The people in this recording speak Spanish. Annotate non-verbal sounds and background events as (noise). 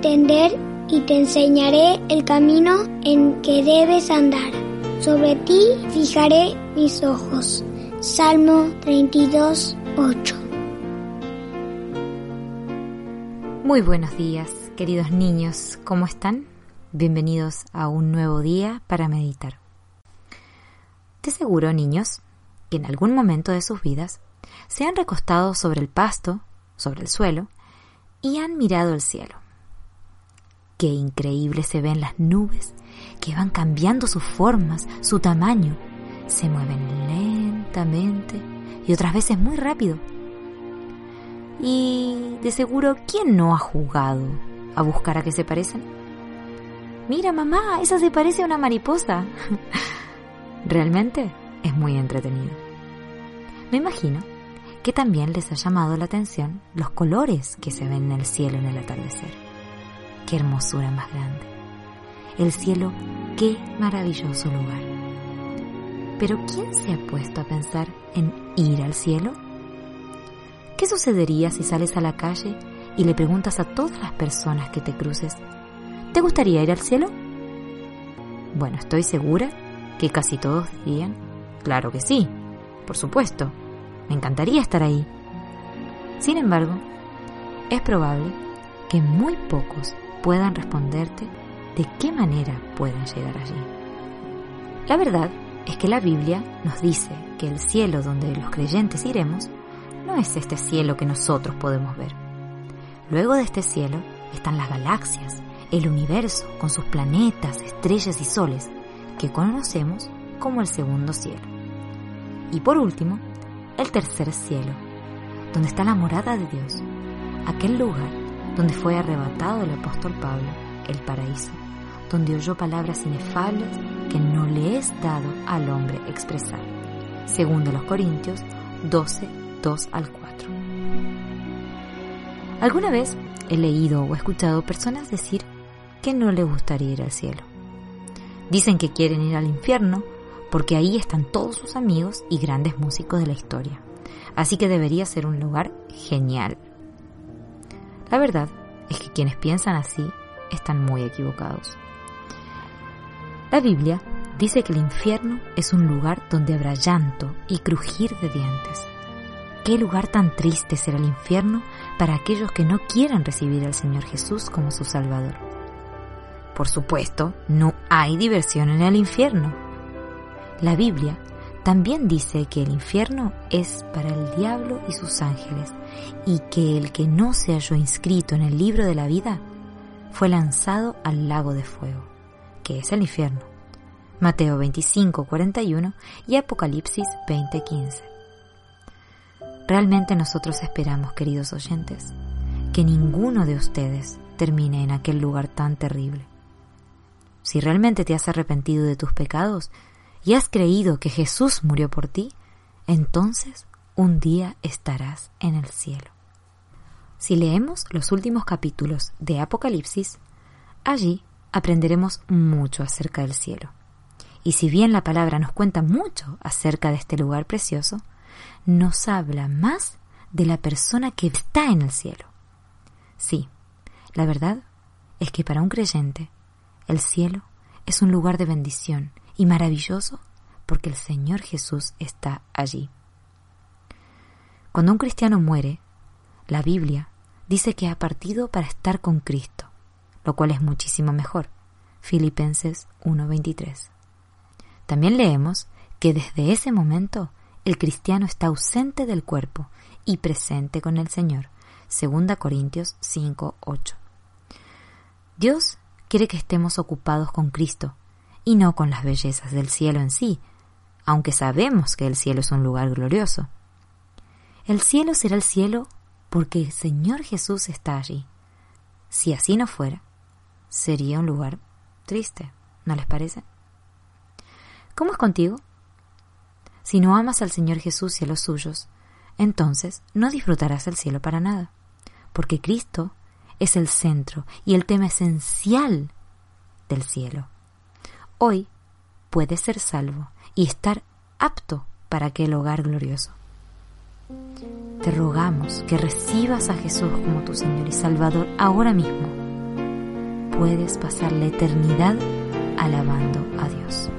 entender y te enseñaré el camino en que debes andar. Sobre ti fijaré mis ojos. Salmo 32, 8. Muy buenos días, queridos niños, ¿cómo están? Bienvenidos a un nuevo día para meditar. De seguro, niños, que en algún momento de sus vidas se han recostado sobre el pasto, sobre el suelo, y han mirado el cielo. Qué increíble se ven las nubes que van cambiando sus formas, su tamaño. Se mueven lentamente y otras veces muy rápido. Y de seguro, ¿quién no ha jugado a buscar a qué se parecen? Mira, mamá, esa se parece a una mariposa. (laughs) Realmente es muy entretenido. Me imagino que también les ha llamado la atención los colores que se ven en el cielo en el atardecer qué hermosura más grande. El cielo, qué maravilloso lugar. Pero ¿quién se ha puesto a pensar en ir al cielo? ¿Qué sucedería si sales a la calle y le preguntas a todas las personas que te cruces, ¿te gustaría ir al cielo? Bueno, estoy segura que casi todos dirían, claro que sí, por supuesto, me encantaría estar ahí. Sin embargo, es probable que muy pocos puedan responderte de qué manera pueden llegar allí. La verdad es que la Biblia nos dice que el cielo donde los creyentes iremos no es este cielo que nosotros podemos ver. Luego de este cielo están las galaxias, el universo con sus planetas, estrellas y soles, que conocemos como el segundo cielo. Y por último, el tercer cielo, donde está la morada de Dios, aquel lugar donde fue arrebatado el apóstol Pablo, el paraíso, donde oyó palabras inefables que no le es dado al hombre expresar. Segundo los Corintios 12, 2 al 4. Alguna vez he leído o escuchado personas decir que no le gustaría ir al cielo. Dicen que quieren ir al infierno porque ahí están todos sus amigos y grandes músicos de la historia. Así que debería ser un lugar genial la verdad es que quienes piensan así están muy equivocados. La Biblia dice que el infierno es un lugar donde habrá llanto y crujir de dientes. ¿Qué lugar tan triste será el infierno para aquellos que no quieran recibir al Señor Jesús como su Salvador? Por supuesto, no hay diversión en el infierno. La Biblia también dice que el infierno es para el diablo y sus ángeles, y que el que no se halló inscrito en el libro de la vida fue lanzado al lago de fuego, que es el infierno. Mateo 25, 41 y Apocalipsis 20, 15. Realmente nosotros esperamos, queridos oyentes, que ninguno de ustedes termine en aquel lugar tan terrible. Si realmente te has arrepentido de tus pecados, y has creído que Jesús murió por ti, entonces un día estarás en el cielo. Si leemos los últimos capítulos de Apocalipsis, allí aprenderemos mucho acerca del cielo. Y si bien la palabra nos cuenta mucho acerca de este lugar precioso, nos habla más de la persona que está en el cielo. Sí, la verdad es que para un creyente, el cielo es un lugar de bendición y maravilloso porque el Señor Jesús está allí. Cuando un cristiano muere, la Biblia dice que ha partido para estar con Cristo, lo cual es muchísimo mejor. Filipenses 1:23. También leemos que desde ese momento el cristiano está ausente del cuerpo y presente con el Señor. 2 Corintios 5:8. Dios quiere que estemos ocupados con Cristo y no con las bellezas del cielo en sí, aunque sabemos que el cielo es un lugar glorioso. El cielo será el cielo porque el Señor Jesús está allí. Si así no fuera, sería un lugar triste, ¿no les parece? ¿Cómo es contigo? Si no amas al Señor Jesús y a los suyos, entonces no disfrutarás el cielo para nada, porque Cristo es el centro y el tema esencial del cielo hoy puedes ser salvo y estar apto para aquel hogar glorioso. Te rogamos que recibas a Jesús como tu Señor y Salvador ahora mismo puedes pasar la eternidad alabando a Dios.